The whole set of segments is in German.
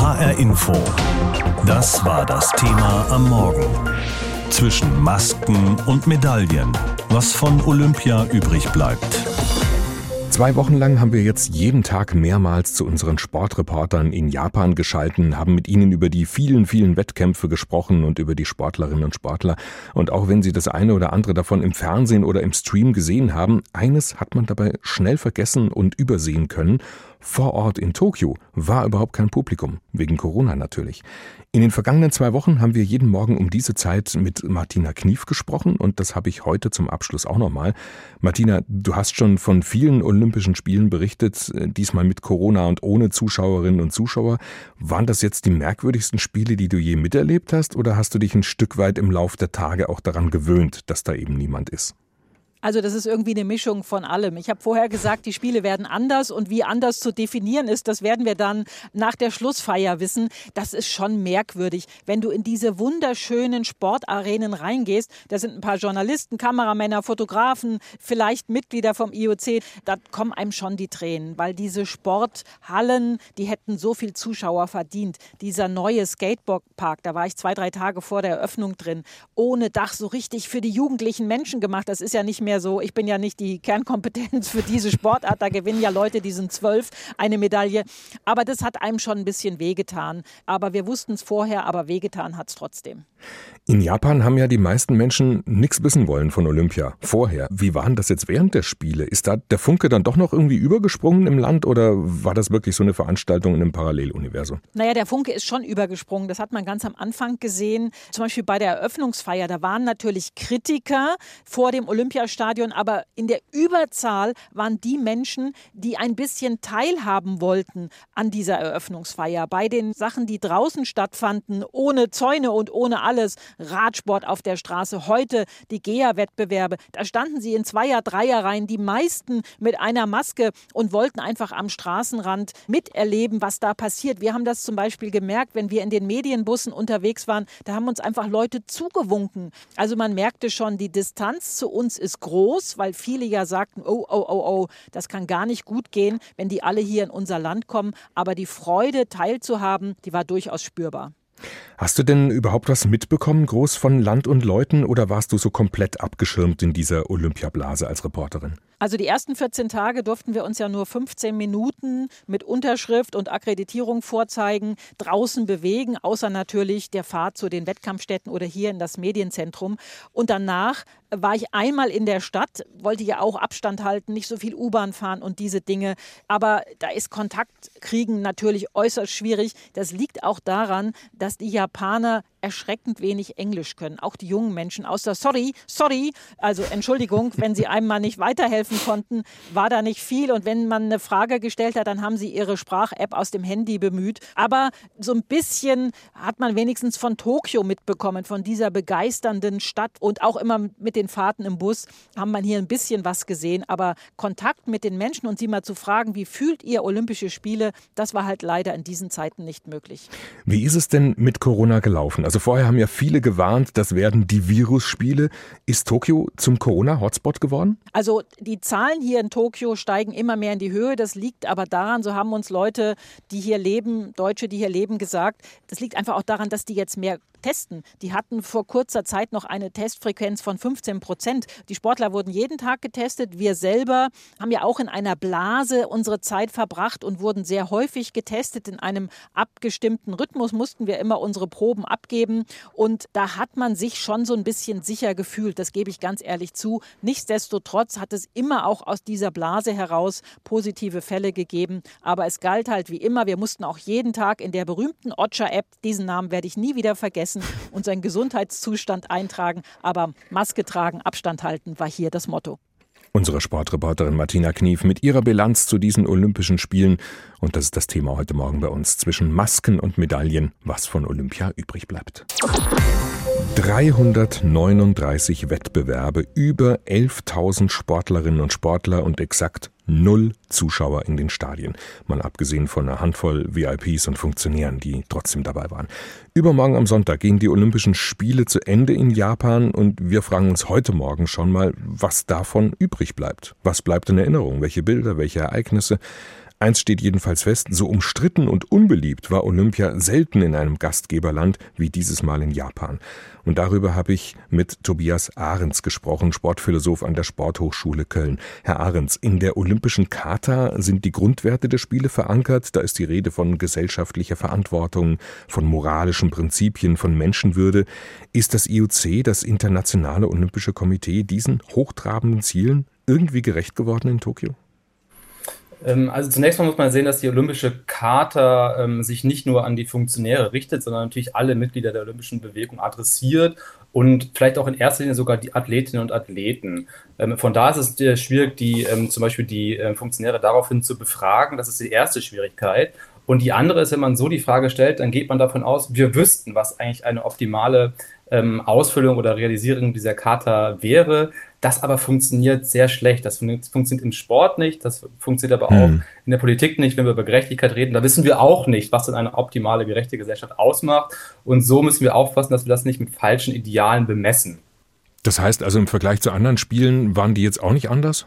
HR Info. Das war das Thema am Morgen. Zwischen Masken und Medaillen. Was von Olympia übrig bleibt. Zwei Wochen lang haben wir jetzt jeden Tag mehrmals zu unseren Sportreportern in Japan geschalten, haben mit ihnen über die vielen, vielen Wettkämpfe gesprochen und über die Sportlerinnen und Sportler. Und auch wenn sie das eine oder andere davon im Fernsehen oder im Stream gesehen haben, eines hat man dabei schnell vergessen und übersehen können. Vor Ort in Tokio war überhaupt kein Publikum, wegen Corona natürlich. In den vergangenen zwei Wochen haben wir jeden Morgen um diese Zeit mit Martina Knief gesprochen und das habe ich heute zum Abschluss auch nochmal. Martina, du hast schon von vielen Olympischen Spielen berichtet, äh, diesmal mit Corona und ohne Zuschauerinnen und Zuschauer. Waren das jetzt die merkwürdigsten Spiele, die du je miterlebt hast oder hast du dich ein Stück weit im Lauf der Tage auch daran gewöhnt, dass da eben niemand ist? Also das ist irgendwie eine Mischung von allem. Ich habe vorher gesagt, die Spiele werden anders und wie anders zu definieren ist, das werden wir dann nach der Schlussfeier wissen. Das ist schon merkwürdig, wenn du in diese wunderschönen Sportarenen reingehst. Da sind ein paar Journalisten, Kameramänner, Fotografen, vielleicht Mitglieder vom IOC. Da kommen einem schon die Tränen, weil diese Sporthallen, die hätten so viel Zuschauer verdient. Dieser neue Skateboardpark, da war ich zwei, drei Tage vor der Eröffnung drin, ohne Dach, so richtig für die jugendlichen Menschen gemacht. Das ist ja nicht mehr mehr so, ich bin ja nicht die Kernkompetenz für diese Sportart, da gewinnen ja Leute, die sind zwölf, eine Medaille. Aber das hat einem schon ein bisschen wehgetan. Aber wir wussten es vorher, aber wehgetan hat es trotzdem. In Japan haben ja die meisten Menschen nichts wissen wollen von Olympia vorher. Wie waren das jetzt während der Spiele? Ist da der Funke dann doch noch irgendwie übergesprungen im Land oder war das wirklich so eine Veranstaltung in einem Paralleluniversum? Naja, der Funke ist schon übergesprungen. Das hat man ganz am Anfang gesehen. Zum Beispiel bei der Eröffnungsfeier. Da waren natürlich Kritiker vor dem Olympiastadion, aber in der Überzahl waren die Menschen, die ein bisschen teilhaben wollten an dieser Eröffnungsfeier. Bei den Sachen, die draußen stattfanden, ohne Zäune und ohne alles, Radsport auf der Straße, heute die GEA-Wettbewerbe. Da standen sie in Zweier-, Dreierreihen, die meisten mit einer Maske und wollten einfach am Straßenrand miterleben, was da passiert. Wir haben das zum Beispiel gemerkt, wenn wir in den Medienbussen unterwegs waren, da haben uns einfach Leute zugewunken. Also man merkte schon, die Distanz zu uns ist groß, weil viele ja sagten, oh, oh, oh, oh, das kann gar nicht gut gehen, wenn die alle hier in unser Land kommen. Aber die Freude teilzuhaben, die war durchaus spürbar. Hast du denn überhaupt was mitbekommen, groß von Land und Leuten, oder warst du so komplett abgeschirmt in dieser Olympiablase als Reporterin? Also die ersten 14 Tage durften wir uns ja nur 15 Minuten mit Unterschrift und Akkreditierung vorzeigen, draußen bewegen, außer natürlich der Fahrt zu den Wettkampfstätten oder hier in das Medienzentrum. Und danach war ich einmal in der Stadt, wollte ja auch Abstand halten, nicht so viel U-Bahn fahren und diese Dinge. Aber da ist Kontakt kriegen natürlich äußerst schwierig. Das liegt auch daran, dass die Japaner erschreckend wenig Englisch können. Auch die jungen Menschen, außer sorry, sorry, also Entschuldigung, wenn sie einem mal nicht weiterhelfen konnten, war da nicht viel. Und wenn man eine Frage gestellt hat, dann haben sie ihre Sprach-App aus dem Handy bemüht. Aber so ein bisschen hat man wenigstens von Tokio mitbekommen, von dieser begeisternden Stadt. Und auch immer mit den Fahrten im Bus haben man hier ein bisschen was gesehen. Aber Kontakt mit den Menschen und sie mal zu fragen, wie fühlt ihr Olympische Spiele, das war halt leider in diesen Zeiten nicht möglich. Wie ist es denn mit Corona gelaufen? Also vorher haben ja viele gewarnt, das werden die Virusspiele. Ist Tokio zum Corona-Hotspot geworden? Also die Zahlen hier in Tokio steigen immer mehr in die Höhe. Das liegt aber daran, so haben uns Leute, die hier leben, Deutsche, die hier leben, gesagt, das liegt einfach auch daran, dass die jetzt mehr testen. Die hatten vor kurzer Zeit noch eine Testfrequenz von 15 Prozent. Die Sportler wurden jeden Tag getestet. Wir selber haben ja auch in einer Blase unsere Zeit verbracht und wurden sehr häufig getestet. In einem abgestimmten Rhythmus mussten wir immer unsere Proben abgeben. Und da hat man sich schon so ein bisschen sicher gefühlt. Das gebe ich ganz ehrlich zu. Nichtsdestotrotz hat es immer auch aus dieser Blase heraus positive Fälle gegeben. Aber es galt halt wie immer. Wir mussten auch jeden Tag in der berühmten Ocha-App, diesen Namen werde ich nie wieder vergessen, seinen Gesundheitszustand eintragen. Aber Maske tragen, Abstand halten war hier das Motto. Unsere Sportreporterin Martina Knief mit ihrer Bilanz zu diesen Olympischen Spielen. Und das ist das Thema heute Morgen bei uns. Zwischen Masken und Medaillen, was von Olympia übrig bleibt. 339 Wettbewerbe, über 11.000 Sportlerinnen und Sportler und exakt null Zuschauer in den Stadien. Mal abgesehen von einer Handvoll VIPs und Funktionären, die trotzdem dabei waren. Übermorgen am Sonntag gehen die Olympischen Spiele zu Ende in Japan und wir fragen uns heute Morgen schon mal, was davon übrig bleibt. Was bleibt in Erinnerung? Welche Bilder, welche Ereignisse? Eins steht jedenfalls fest, so umstritten und unbeliebt war Olympia selten in einem Gastgeberland wie dieses Mal in Japan. Und darüber habe ich mit Tobias Ahrens gesprochen, Sportphilosoph an der Sporthochschule Köln. Herr Ahrens, in der Olympischen Charta sind die Grundwerte der Spiele verankert. Da ist die Rede von gesellschaftlicher Verantwortung, von moralischen Prinzipien, von Menschenwürde. Ist das IOC, das Internationale Olympische Komitee, diesen hochtrabenden Zielen irgendwie gerecht geworden in Tokio? Ähm, also zunächst mal muss man sehen, dass die Olympische Charta ähm, sich nicht nur an die Funktionäre richtet, sondern natürlich alle Mitglieder der olympischen Bewegung adressiert und vielleicht auch in erster Linie sogar die Athletinnen und Athleten. Ähm, von da ist es äh, schwierig, die ähm, zum Beispiel die äh, Funktionäre daraufhin zu befragen. Das ist die erste Schwierigkeit. Und die andere ist, wenn man so die Frage stellt, dann geht man davon aus, wir wüssten, was eigentlich eine optimale ähm, Ausfüllung oder Realisierung dieser Charta wäre. Das aber funktioniert sehr schlecht. Das funktioniert im Sport nicht, das funktioniert aber auch hm. in der Politik nicht, wenn wir über Gerechtigkeit reden. Da wissen wir auch nicht, was denn eine optimale, gerechte Gesellschaft ausmacht. Und so müssen wir aufpassen, dass wir das nicht mit falschen Idealen bemessen. Das heißt also im Vergleich zu anderen Spielen waren die jetzt auch nicht anders?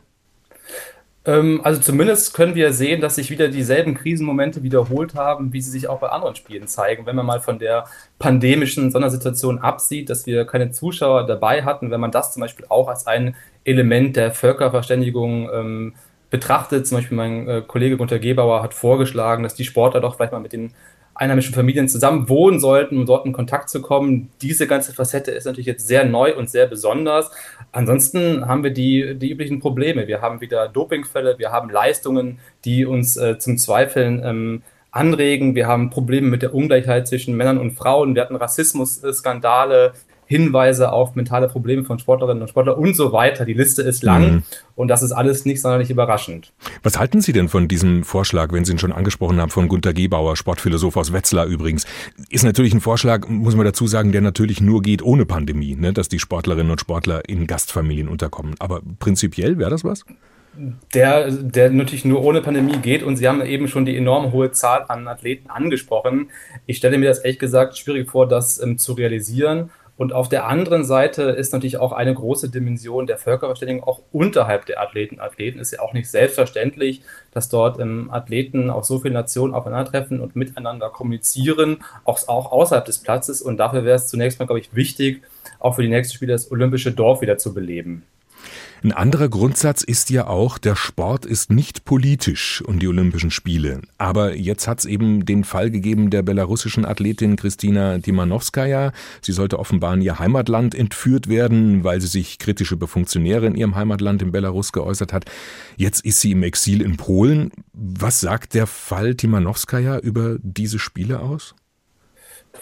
Ähm, also zumindest können wir sehen, dass sich wieder dieselben Krisenmomente wiederholt haben, wie sie sich auch bei anderen Spielen zeigen. Wenn man mal von der pandemischen Sondersituation absieht, dass wir keine Zuschauer dabei hatten, wenn man das zum Beispiel auch als ein Element der Völkerverständigung ähm, betrachtet, zum Beispiel mein äh, Kollege Gunter Gebauer hat vorgeschlagen, dass die Sportler doch vielleicht mal mit den einheimischen Familien zusammen wohnen sollten, um dort in Kontakt zu kommen. Diese ganze Facette ist natürlich jetzt sehr neu und sehr besonders. Ansonsten haben wir die, die üblichen Probleme. Wir haben wieder Dopingfälle, wir haben Leistungen, die uns äh, zum Zweifeln ähm, anregen. Wir haben Probleme mit der Ungleichheit zwischen Männern und Frauen. Wir hatten Rassismusskandale. Hinweise auf mentale Probleme von Sportlerinnen und Sportlern und so weiter. Die Liste ist lang mhm. und das ist alles nicht sonderlich überraschend. Was halten Sie denn von diesem Vorschlag, wenn Sie ihn schon angesprochen haben, von Gunter Gebauer, Sportphilosoph aus Wetzlar übrigens? Ist natürlich ein Vorschlag, muss man dazu sagen, der natürlich nur geht ohne Pandemie, ne? dass die Sportlerinnen und Sportler in Gastfamilien unterkommen. Aber prinzipiell wäre das was? der, der natürlich nur ohne Pandemie geht. Und Sie haben eben schon die enorm hohe Zahl an Athleten angesprochen. Ich stelle mir das ehrlich gesagt schwierig vor, das ähm, zu realisieren. Und auf der anderen Seite ist natürlich auch eine große Dimension der Völkerverständigung auch unterhalb der Athleten. Athleten ist ja auch nicht selbstverständlich, dass dort ähm, Athleten aus so vielen Nationen aufeinandertreffen und miteinander kommunizieren, auch, auch außerhalb des Platzes. Und dafür wäre es zunächst mal, glaube ich, wichtig, auch für die nächsten Spiele das olympische Dorf wieder zu beleben. Ein anderer Grundsatz ist ja auch, der Sport ist nicht politisch und die Olympischen Spiele. Aber jetzt hat es eben den Fall gegeben der belarussischen Athletin Kristina Timanowskaja. Sie sollte offenbar in ihr Heimatland entführt werden, weil sie sich kritisch über Funktionäre in ihrem Heimatland in Belarus geäußert hat. Jetzt ist sie im Exil in Polen. Was sagt der Fall Timanowskaja über diese Spiele aus?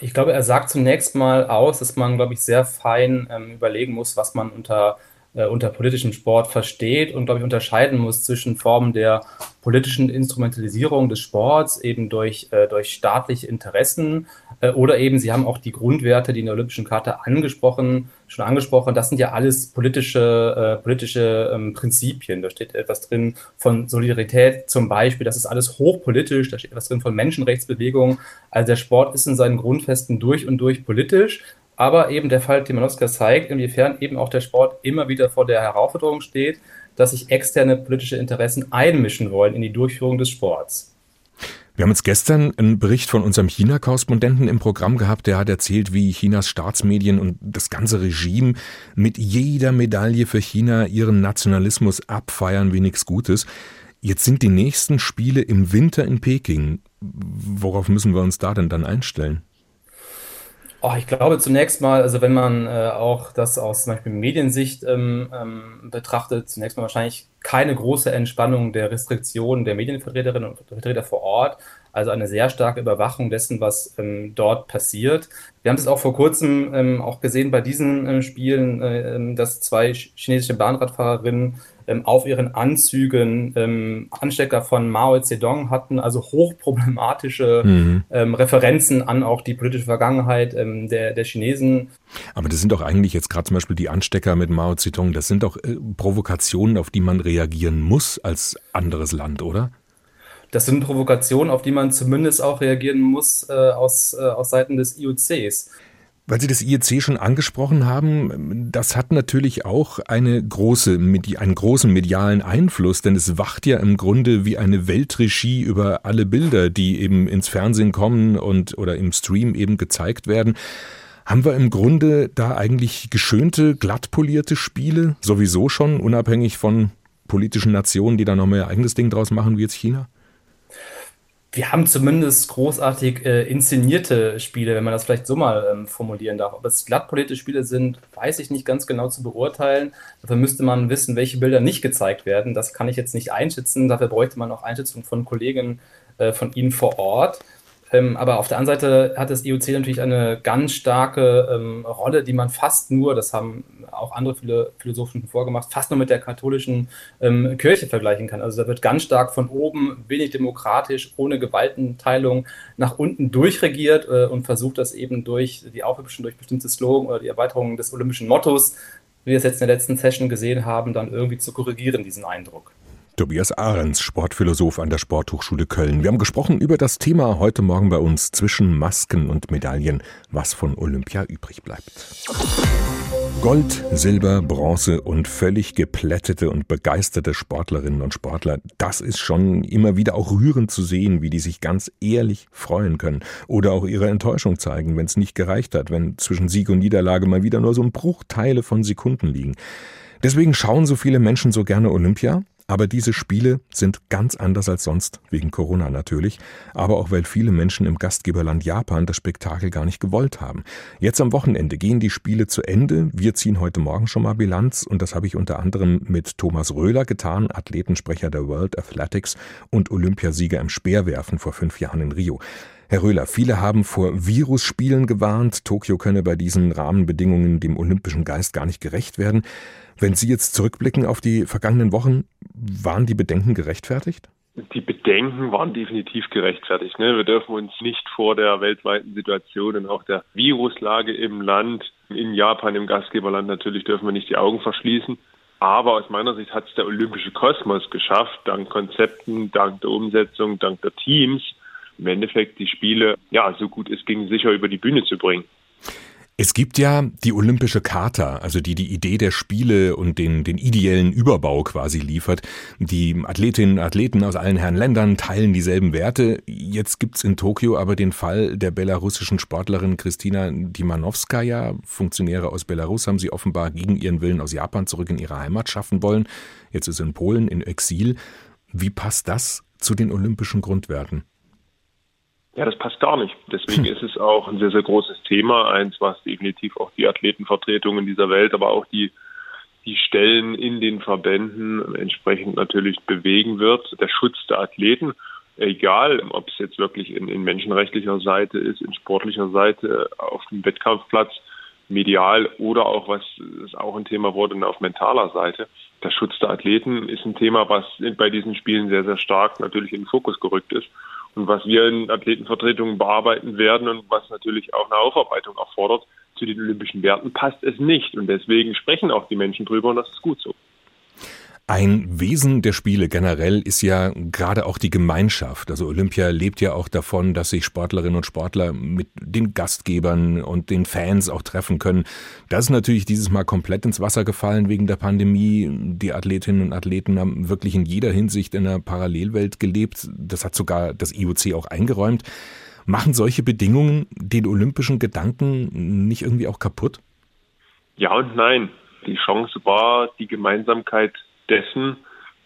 Ich glaube, er sagt zunächst mal aus, dass man, glaube ich, sehr fein ähm, überlegen muss, was man unter äh, unter politischem Sport versteht und, glaube ich, unterscheiden muss zwischen Formen der politischen Instrumentalisierung des Sports, eben durch, äh, durch staatliche Interessen äh, oder eben, Sie haben auch die Grundwerte, die in der Olympischen Charta angesprochen, schon angesprochen, das sind ja alles politische, äh, politische ähm, Prinzipien. Da steht etwas drin von Solidarität zum Beispiel, das ist alles hochpolitisch, da steht etwas drin von Menschenrechtsbewegungen. Also der Sport ist in seinen Grundfesten durch und durch politisch aber eben der Fall Timanowska zeigt, inwiefern eben auch der Sport immer wieder vor der Herausforderung steht, dass sich externe politische Interessen einmischen wollen in die Durchführung des Sports. Wir haben jetzt gestern einen Bericht von unserem China-Korrespondenten im Programm gehabt, der hat erzählt, wie Chinas Staatsmedien und das ganze Regime mit jeder Medaille für China ihren Nationalismus abfeiern wie nichts Gutes. Jetzt sind die nächsten Spiele im Winter in Peking. Worauf müssen wir uns da denn dann einstellen? Oh, ich glaube zunächst mal, also wenn man äh, auch das aus zum Beispiel Mediensicht ähm, ähm, betrachtet, zunächst mal wahrscheinlich keine große Entspannung der Restriktionen der Medienvertreterinnen und Vertreter vor Ort, also eine sehr starke Überwachung dessen, was ähm, dort passiert. Wir haben es auch vor kurzem ähm, auch gesehen bei diesen äh, Spielen, äh, ähm, dass zwei chinesische Bahnradfahrerinnen ähm, auf ihren Anzügen ähm, Anstecker von Mao Zedong hatten, also hochproblematische mhm. ähm, Referenzen an auch die politische Vergangenheit ähm, der, der Chinesen. Aber das sind doch eigentlich jetzt gerade zum Beispiel die Anstecker mit Mao Zedong, das sind doch äh, Provokationen, auf die man reagieren muss als anderes Land, oder? Das sind Provokationen, auf die man zumindest auch reagieren muss äh, aus, äh, aus Seiten des IOCs. Weil Sie das IEC schon angesprochen haben, das hat natürlich auch eine große, einen großen medialen Einfluss, denn es wacht ja im Grunde wie eine Weltregie über alle Bilder, die eben ins Fernsehen kommen und oder im Stream eben gezeigt werden. Haben wir im Grunde da eigentlich geschönte, glattpolierte Spiele, sowieso schon, unabhängig von politischen Nationen, die da noch mehr eigenes Ding draus machen, wie jetzt China? Wir haben zumindest großartig äh, inszenierte Spiele, wenn man das vielleicht so mal ähm, formulieren darf. Ob es glattpolierte Spiele sind, weiß ich nicht ganz genau zu beurteilen. Dafür müsste man wissen, welche Bilder nicht gezeigt werden. Das kann ich jetzt nicht einschätzen. Dafür bräuchte man auch Einschätzung von Kollegen äh, von Ihnen vor Ort. Ähm, aber auf der anderen Seite hat das IOC natürlich eine ganz starke ähm, Rolle, die man fast nur, das haben auch andere viele Philosophen vorgemacht, fast nur mit der katholischen ähm, Kirche vergleichen kann. Also da wird ganz stark von oben, wenig demokratisch, ohne Gewaltenteilung nach unten durchregiert äh, und versucht das eben durch die Aufhübschung, durch bestimmte Slogan oder die Erweiterung des olympischen Mottos, wie wir es jetzt in der letzten Session gesehen haben, dann irgendwie zu korrigieren, diesen Eindruck. Tobias Ahrens, Sportphilosoph an der Sporthochschule Köln. Wir haben gesprochen über das Thema heute Morgen bei uns zwischen Masken und Medaillen, was von Olympia übrig bleibt. Gold, Silber, Bronze und völlig geplättete und begeisterte Sportlerinnen und Sportler, das ist schon immer wieder auch rührend zu sehen, wie die sich ganz ehrlich freuen können oder auch ihre Enttäuschung zeigen, wenn es nicht gereicht hat, wenn zwischen Sieg und Niederlage mal wieder nur so ein Bruchteile von Sekunden liegen. Deswegen schauen so viele Menschen so gerne Olympia, aber diese Spiele sind ganz anders als sonst, wegen Corona natürlich, aber auch weil viele Menschen im Gastgeberland Japan das Spektakel gar nicht gewollt haben. Jetzt am Wochenende gehen die Spiele zu Ende. Wir ziehen heute Morgen schon mal Bilanz und das habe ich unter anderem mit Thomas Röhler getan, Athletensprecher der World Athletics und Olympiasieger im Speerwerfen vor fünf Jahren in Rio. Herr Röhler, viele haben vor Virusspielen gewarnt. Tokio könne bei diesen Rahmenbedingungen dem olympischen Geist gar nicht gerecht werden. Wenn Sie jetzt zurückblicken auf die vergangenen Wochen, waren die Bedenken gerechtfertigt? Die Bedenken waren definitiv gerechtfertigt. Ne? Wir dürfen uns nicht vor der weltweiten Situation und auch der Viruslage im Land, in Japan, im Gastgeberland natürlich, dürfen wir nicht die Augen verschließen. Aber aus meiner Sicht hat es der olympische Kosmos geschafft, dank Konzepten, dank der Umsetzung, dank der Teams, im Endeffekt die Spiele, ja, so gut es ging, sicher über die Bühne zu bringen. Es gibt ja die Olympische Charta, also die die Idee der Spiele und den, den ideellen Überbau quasi liefert. Die Athletinnen und Athleten aus allen Herren Ländern teilen dieselben Werte. Jetzt gibt's in Tokio aber den Fall der belarussischen Sportlerin Kristina Dimanowskaja. Funktionäre aus Belarus haben sie offenbar gegen ihren Willen aus Japan zurück in ihre Heimat schaffen wollen. Jetzt ist sie in Polen in Exil. Wie passt das zu den olympischen Grundwerten? Ja, das passt gar nicht. Deswegen ist es auch ein sehr, sehr großes Thema. Eins, was definitiv auch die Athletenvertretungen dieser Welt, aber auch die, die Stellen in den Verbänden entsprechend natürlich bewegen wird. Der Schutz der Athleten, egal ob es jetzt wirklich in, in menschenrechtlicher Seite ist, in sportlicher Seite, auf dem Wettkampfplatz, medial oder auch, was ist auch ein Thema wurde, auf mentaler Seite. Der Schutz der Athleten ist ein Thema, was bei diesen Spielen sehr, sehr stark natürlich in den Fokus gerückt ist und was wir in Athletenvertretungen bearbeiten werden und was natürlich auch eine Aufarbeitung erfordert zu den olympischen Werten, passt es nicht. Und deswegen sprechen auch die Menschen drüber und das ist gut so. Ein Wesen der Spiele generell ist ja gerade auch die Gemeinschaft. Also Olympia lebt ja auch davon, dass sich Sportlerinnen und Sportler mit den Gastgebern und den Fans auch treffen können. Das ist natürlich dieses Mal komplett ins Wasser gefallen wegen der Pandemie. Die Athletinnen und Athleten haben wirklich in jeder Hinsicht in einer Parallelwelt gelebt. Das hat sogar das IOC auch eingeräumt. Machen solche Bedingungen den olympischen Gedanken nicht irgendwie auch kaputt? Ja und nein. Die Chance war, die Gemeinsamkeit dessen,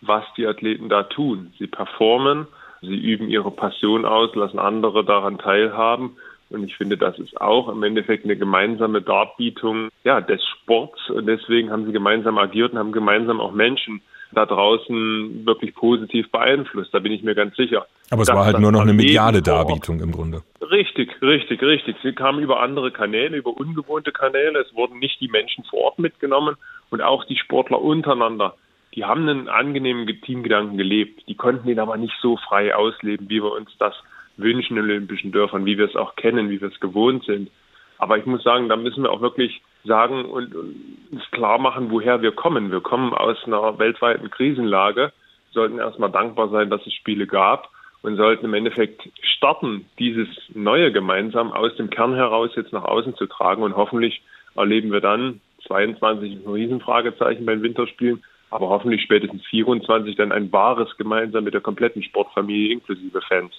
was die Athleten da tun. Sie performen, sie üben ihre Passion aus, lassen andere daran teilhaben. Und ich finde, das ist auch im Endeffekt eine gemeinsame Darbietung ja, des Sports. Und deswegen haben sie gemeinsam agiert und haben gemeinsam auch Menschen da draußen wirklich positiv beeinflusst. Da bin ich mir ganz sicher. Aber es war halt nur noch eine mediale Darbietung im Grunde. Richtig, richtig, richtig. Sie kamen über andere Kanäle, über ungewohnte Kanäle. Es wurden nicht die Menschen vor Ort mitgenommen und auch die Sportler untereinander die haben einen angenehmen Teamgedanken gelebt. Die konnten ihn aber nicht so frei ausleben, wie wir uns das wünschen in Olympischen Dörfern, wie wir es auch kennen, wie wir es gewohnt sind. Aber ich muss sagen, da müssen wir auch wirklich sagen und uns klar machen, woher wir kommen. Wir kommen aus einer weltweiten Krisenlage, sollten erstmal dankbar sein, dass es Spiele gab und sollten im Endeffekt starten, dieses Neue gemeinsam aus dem Kern heraus jetzt nach außen zu tragen. Und hoffentlich erleben wir dann 22 ein Riesenfragezeichen beim Winterspielen, aber hoffentlich spätestens 24 dann ein wahres gemeinsam mit der kompletten Sportfamilie inklusive Fans.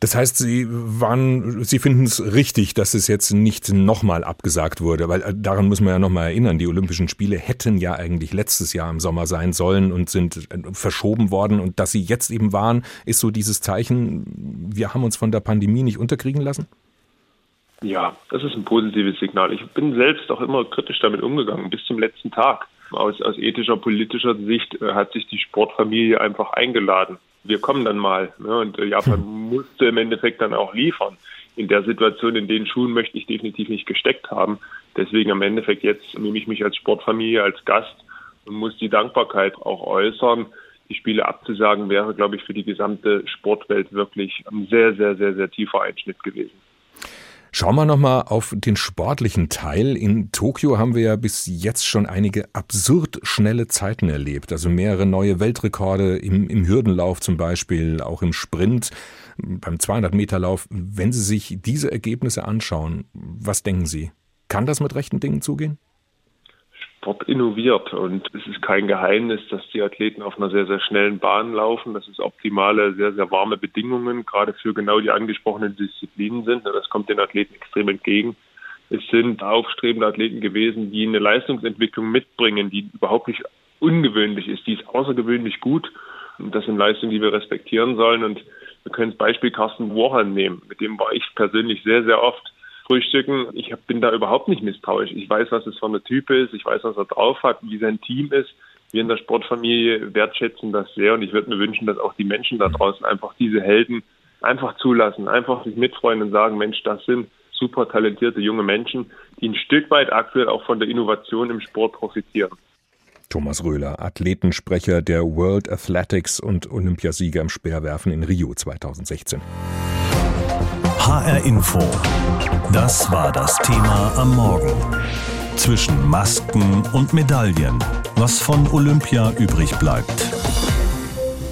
Das heißt, Sie waren, Sie finden es richtig, dass es jetzt nicht nochmal abgesagt wurde, weil äh, daran muss man ja nochmal erinnern. Die Olympischen Spiele hätten ja eigentlich letztes Jahr im Sommer sein sollen und sind äh, verschoben worden. Und dass sie jetzt eben waren, ist so dieses Zeichen, wir haben uns von der Pandemie nicht unterkriegen lassen? Ja, das ist ein positives Signal. Ich bin selbst auch immer kritisch damit umgegangen, bis zum letzten Tag. Aus, aus ethischer, politischer Sicht äh, hat sich die Sportfamilie einfach eingeladen wir kommen dann mal. Ne? Und äh, Japan musste im Endeffekt dann auch liefern. In der Situation, in den Schuhen möchte ich definitiv nicht gesteckt haben. Deswegen am Endeffekt jetzt nehme ich mich als Sportfamilie, als Gast und muss die Dankbarkeit auch äußern. Die Spiele abzusagen wäre, glaube ich, für die gesamte Sportwelt wirklich ein sehr, sehr, sehr, sehr tiefer Einschnitt gewesen. Schauen wir nochmal auf den sportlichen Teil. In Tokio haben wir ja bis jetzt schon einige absurd schnelle Zeiten erlebt. Also mehrere neue Weltrekorde im, im Hürdenlauf zum Beispiel, auch im Sprint, beim 200-Meter-Lauf. Wenn Sie sich diese Ergebnisse anschauen, was denken Sie? Kann das mit rechten Dingen zugehen? Sport innoviert und es ist kein Geheimnis, dass die Athleten auf einer sehr, sehr schnellen Bahn laufen, dass es optimale, sehr, sehr warme Bedingungen gerade für genau die angesprochenen Disziplinen sind. Das kommt den Athleten extrem entgegen. Es sind aufstrebende Athleten gewesen, die eine Leistungsentwicklung mitbringen, die überhaupt nicht ungewöhnlich ist, die ist außergewöhnlich gut. Und das sind Leistungen, die wir respektieren sollen. Und wir können das Beispiel Carsten Warhan nehmen. Mit dem war ich persönlich sehr, sehr oft frühstücken. Ich bin da überhaupt nicht misstrauisch. Ich weiß, was es für eine Typ ist. Ich weiß, was er drauf hat, wie sein Team ist. Wir in der Sportfamilie wertschätzen das sehr und ich würde mir wünschen, dass auch die Menschen da draußen einfach diese Helden einfach zulassen, einfach sich mitfreuen und sagen, Mensch, das sind super talentierte junge Menschen, die ein Stück weit aktuell auch von der Innovation im Sport profitieren. Thomas Röhler, Athletensprecher der World Athletics und Olympiasieger im Speerwerfen in Rio 2016. HR Info. Das war das Thema am Morgen. Zwischen Masken und Medaillen. Was von Olympia übrig bleibt.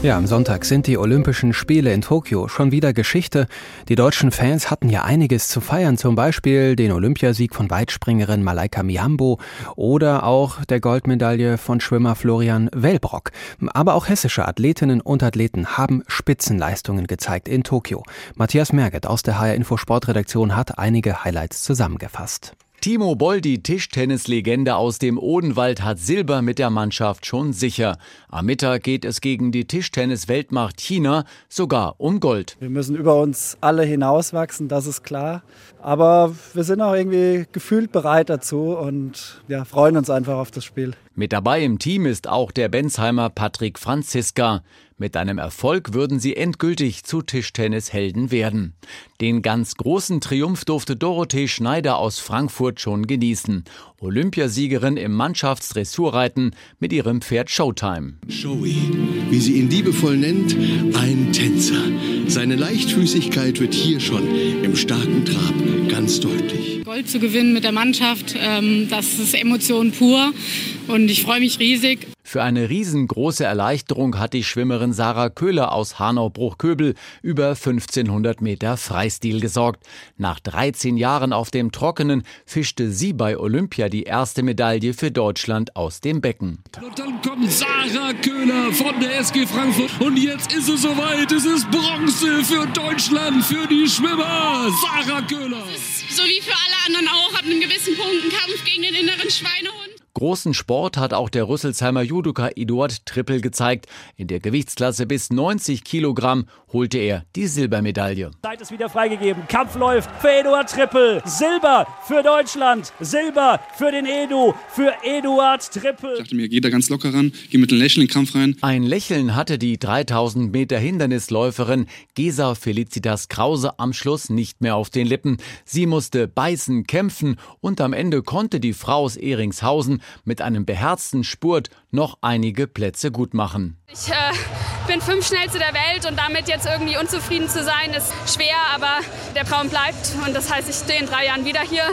Ja, am Sonntag sind die Olympischen Spiele in Tokio schon wieder Geschichte. Die deutschen Fans hatten ja einiges zu feiern, zum Beispiel den Olympiasieg von Weitspringerin Malaika Mihambo oder auch der Goldmedaille von Schwimmer Florian Wellbrock. Aber auch hessische Athletinnen und Athleten haben Spitzenleistungen gezeigt in Tokio. Matthias Merget aus der HR Info Sportredaktion hat einige Highlights zusammengefasst. Timo Boll, die Tischtennislegende aus dem Odenwald, hat Silber mit der Mannschaft schon sicher. Am Mittag geht es gegen die Tischtennis-Weltmacht China sogar um Gold. Wir müssen über uns alle hinauswachsen, das ist klar. Aber wir sind auch irgendwie gefühlt bereit dazu und ja, freuen uns einfach auf das Spiel. Mit dabei im Team ist auch der Bensheimer Patrick Franziska. Mit einem Erfolg würden sie endgültig zu Tischtennishelden werden. Den ganz großen Triumph durfte Dorothee Schneider aus Frankfurt schon genießen. Olympiasiegerin im Mannschaftsdressurreiten mit ihrem Pferd Showtime. Showy, wie sie ihn liebevoll nennt, ein Tänzer. Seine Leichtfüßigkeit wird hier schon im starken Trab ganz deutlich. Gold zu gewinnen mit der Mannschaft, ähm, das ist Emotion pur und ich freue mich riesig. Für eine riesengroße Erleichterung hat die Schwimmerin Sarah Köhler aus Hanau-Bruchköbel über 1500 Meter Freistil gesorgt. Nach 13 Jahren auf dem Trockenen fischte sie bei Olympia die erste Medaille für Deutschland aus dem Becken. Und dann kommt Sarah Köhler von der SG Frankfurt und jetzt ist es soweit. Es ist Bronze für Deutschland, für die Schwimmer. Sarah Köhler. So wie für alle anderen auch, ab einem gewissen Punkt ein Kampf gegen den inneren Schweinehund. Großen Sport hat auch der Rüsselsheimer Judoka Eduard Trippel gezeigt. In der Gewichtsklasse bis 90 Kilogramm holte er die Silbermedaille. Zeit ist wieder freigegeben. Kampf läuft für Eduard Trippel. Silber für Deutschland. Silber für den Edu. Für Eduard Trippel. Ich dachte mir, geht da ganz locker ran. Geh mit einem Lächeln in den Kampf rein. Ein Lächeln hatte die 3000 Meter Hindernisläuferin Gesa Felicitas Krause am Schluss nicht mehr auf den Lippen. Sie musste beißen, kämpfen und am Ende konnte die Frau aus Ehringshausen mit einem beherzten Spurt noch einige Plätze gut machen. Ich äh, bin fünf schnellste der Welt und damit jetzt irgendwie unzufrieden zu sein, ist schwer, aber der Traum bleibt und das heißt, ich stehe in drei Jahren wieder hier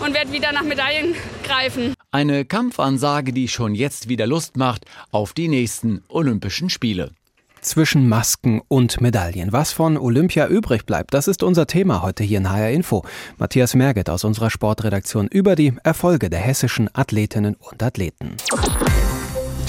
und werde wieder nach Medaillen greifen. Eine Kampfansage, die schon jetzt wieder Lust macht auf die nächsten Olympischen Spiele. Zwischen Masken und Medaillen. Was von Olympia übrig bleibt, das ist unser Thema heute hier in HR Info. Matthias Merget aus unserer Sportredaktion über die Erfolge der hessischen Athletinnen und Athleten.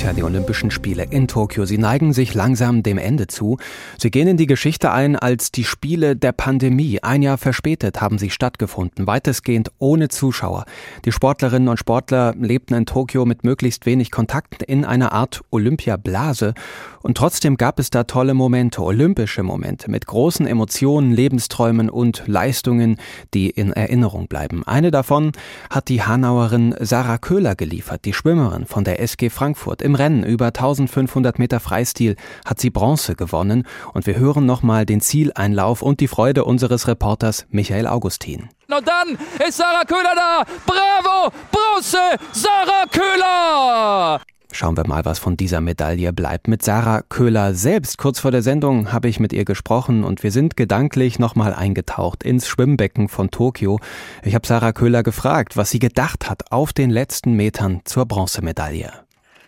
Tja, die Olympischen Spiele in Tokio, sie neigen sich langsam dem Ende zu. Sie gehen in die Geschichte ein als die Spiele der Pandemie. Ein Jahr verspätet haben sie stattgefunden, weitestgehend ohne Zuschauer. Die Sportlerinnen und Sportler lebten in Tokio mit möglichst wenig Kontakten in einer Art Olympiablase. Und trotzdem gab es da tolle Momente, olympische Momente mit großen Emotionen, Lebensträumen und Leistungen, die in Erinnerung bleiben. Eine davon hat die Hanauerin Sarah Köhler geliefert, die Schwimmerin von der SG Frankfurt. Im Rennen über 1500 Meter Freistil hat sie Bronze gewonnen und wir hören nochmal den Zieleinlauf und die Freude unseres Reporters Michael Augustin. Und dann ist Sarah Köhler da. Bravo! Bronze! Sarah Köhler! Schauen wir mal, was von dieser Medaille bleibt. Mit Sarah Köhler selbst, kurz vor der Sendung, habe ich mit ihr gesprochen und wir sind gedanklich nochmal eingetaucht ins Schwimmbecken von Tokio. Ich habe Sarah Köhler gefragt, was sie gedacht hat auf den letzten Metern zur Bronzemedaille.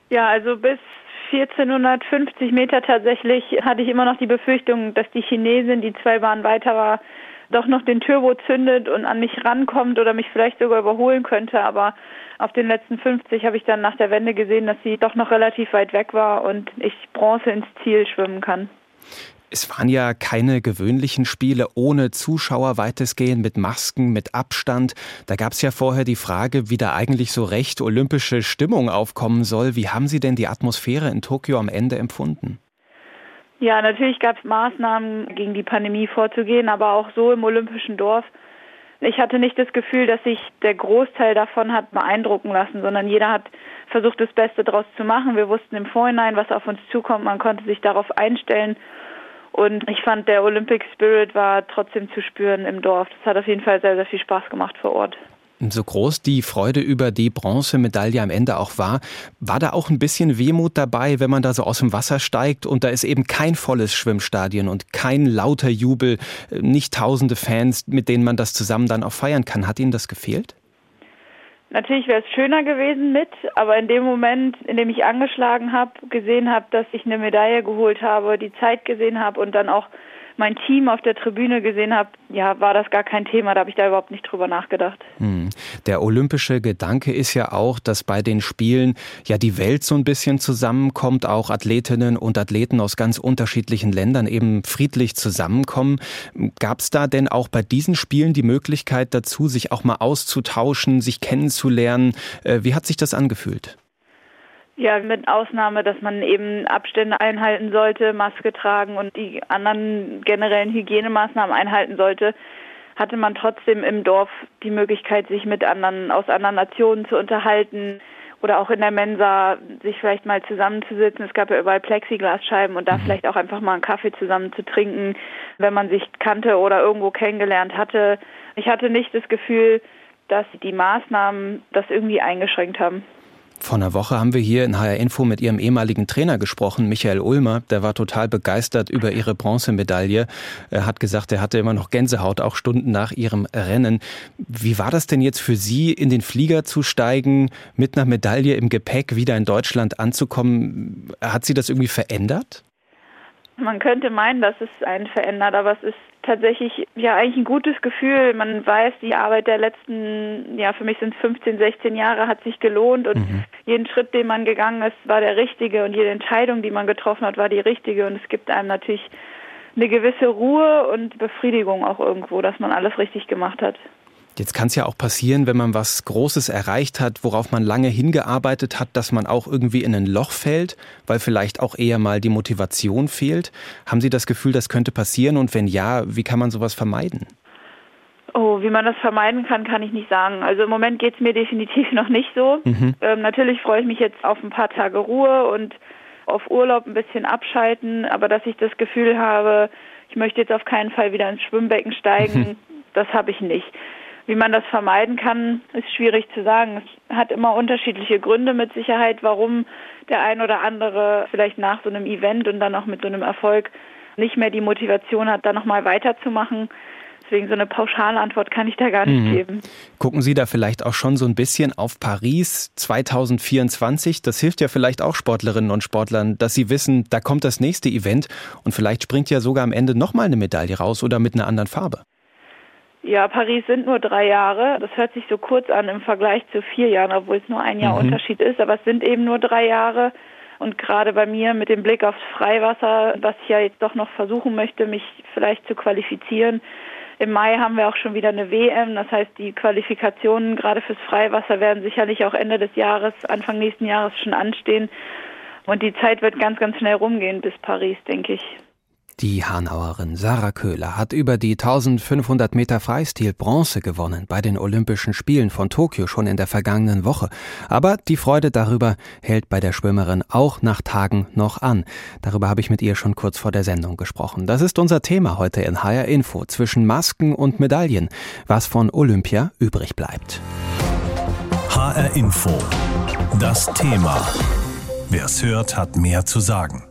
Ja, also bis 1450 Meter tatsächlich hatte ich immer noch die Befürchtung, dass die Chinesin, die zwei Bahnen weiter war, doch noch den Turbo zündet und an mich rankommt oder mich vielleicht sogar überholen könnte. Aber auf den letzten 50 habe ich dann nach der Wende gesehen, dass sie doch noch relativ weit weg war und ich Bronze ins Ziel schwimmen kann. Es waren ja keine gewöhnlichen Spiele ohne Zuschauer weitestgehend, mit Masken, mit Abstand. Da gab es ja vorher die Frage, wie da eigentlich so recht olympische Stimmung aufkommen soll. Wie haben Sie denn die Atmosphäre in Tokio am Ende empfunden? Ja, natürlich gab es Maßnahmen, gegen die Pandemie vorzugehen, aber auch so im olympischen Dorf. Ich hatte nicht das Gefühl, dass sich der Großteil davon hat beeindrucken lassen, sondern jeder hat versucht, das Beste daraus zu machen. Wir wussten im Vorhinein, was auf uns zukommt. Man konnte sich darauf einstellen. Und ich fand, der Olympic Spirit war trotzdem zu spüren im Dorf. Das hat auf jeden Fall sehr, sehr viel Spaß gemacht vor Ort. So groß die Freude über die Bronzemedaille am Ende auch war, war da auch ein bisschen Wehmut dabei, wenn man da so aus dem Wasser steigt und da ist eben kein volles Schwimmstadion und kein lauter Jubel, nicht tausende Fans, mit denen man das zusammen dann auch feiern kann. Hat Ihnen das gefehlt? Natürlich wäre es schöner gewesen mit, aber in dem Moment, in dem ich angeschlagen habe, gesehen habe, dass ich eine Medaille geholt habe, die Zeit gesehen habe und dann auch mein Team auf der Tribüne gesehen habe, ja, war das gar kein Thema. Da habe ich da überhaupt nicht drüber nachgedacht. Hm. Der olympische Gedanke ist ja auch, dass bei den Spielen ja die Welt so ein bisschen zusammenkommt, auch Athletinnen und Athleten aus ganz unterschiedlichen Ländern eben friedlich zusammenkommen. Gab es da denn auch bei diesen Spielen die Möglichkeit dazu, sich auch mal auszutauschen, sich kennenzulernen? Äh, wie hat sich das angefühlt? Ja, mit Ausnahme, dass man eben Abstände einhalten sollte, Maske tragen und die anderen generellen Hygienemaßnahmen einhalten sollte, hatte man trotzdem im Dorf die Möglichkeit, sich mit anderen aus anderen Nationen zu unterhalten oder auch in der Mensa sich vielleicht mal zusammenzusitzen. Es gab ja überall Plexiglasscheiben und da mhm. vielleicht auch einfach mal einen Kaffee zusammen zu trinken, wenn man sich kannte oder irgendwo kennengelernt hatte. Ich hatte nicht das Gefühl, dass die Maßnahmen das irgendwie eingeschränkt haben. Vor einer Woche haben wir hier in HR Info mit ihrem ehemaligen Trainer gesprochen, Michael Ulmer. Der war total begeistert über ihre Bronzemedaille. Er hat gesagt, er hatte immer noch Gänsehaut, auch Stunden nach ihrem Rennen. Wie war das denn jetzt für Sie, in den Flieger zu steigen, mit einer Medaille im Gepäck wieder in Deutschland anzukommen? Hat Sie das irgendwie verändert? Man könnte meinen, dass es einen verändert, aber es ist tatsächlich ja eigentlich ein gutes Gefühl. Man weiß, die Arbeit der letzten, ja für mich sind es 15, 16 Jahre, hat sich gelohnt und mhm. jeden Schritt, den man gegangen ist, war der richtige und jede Entscheidung, die man getroffen hat, war die richtige und es gibt einem natürlich eine gewisse Ruhe und Befriedigung auch irgendwo, dass man alles richtig gemacht hat. Jetzt kann es ja auch passieren, wenn man was Großes erreicht hat, worauf man lange hingearbeitet hat, dass man auch irgendwie in ein Loch fällt, weil vielleicht auch eher mal die Motivation fehlt. Haben Sie das Gefühl, das könnte passieren? Und wenn ja, wie kann man sowas vermeiden? Oh, wie man das vermeiden kann, kann ich nicht sagen. Also im Moment geht es mir definitiv noch nicht so. Mhm. Ähm, natürlich freue ich mich jetzt auf ein paar Tage Ruhe und auf Urlaub ein bisschen abschalten, aber dass ich das Gefühl habe, ich möchte jetzt auf keinen Fall wieder ins Schwimmbecken steigen, mhm. das habe ich nicht. Wie man das vermeiden kann, ist schwierig zu sagen. Es hat immer unterschiedliche Gründe mit Sicherheit, warum der ein oder andere vielleicht nach so einem Event und dann auch mit so einem Erfolg nicht mehr die Motivation hat, da nochmal weiterzumachen. Deswegen so eine pauschale Antwort kann ich da gar nicht mhm. geben. Gucken Sie da vielleicht auch schon so ein bisschen auf Paris 2024? Das hilft ja vielleicht auch Sportlerinnen und Sportlern, dass sie wissen, da kommt das nächste Event und vielleicht springt ja sogar am Ende nochmal eine Medaille raus oder mit einer anderen Farbe. Ja, Paris sind nur drei Jahre. Das hört sich so kurz an im Vergleich zu vier Jahren, obwohl es nur ein Jahr mhm. Unterschied ist. Aber es sind eben nur drei Jahre. Und gerade bei mir mit dem Blick aufs Freiwasser, was ich ja jetzt doch noch versuchen möchte, mich vielleicht zu qualifizieren. Im Mai haben wir auch schon wieder eine WM. Das heißt, die Qualifikationen gerade fürs Freiwasser werden sicherlich auch Ende des Jahres, Anfang nächsten Jahres schon anstehen. Und die Zeit wird ganz, ganz schnell rumgehen bis Paris, denke ich. Die Hanauerin Sarah Köhler hat über die 1500 Meter Freistil Bronze gewonnen bei den Olympischen Spielen von Tokio schon in der vergangenen Woche. Aber die Freude darüber hält bei der Schwimmerin auch nach Tagen noch an. Darüber habe ich mit ihr schon kurz vor der Sendung gesprochen. Das ist unser Thema heute in HR Info zwischen Masken und Medaillen, was von Olympia übrig bleibt. HR Info. Das Thema. Wer es hört, hat mehr zu sagen.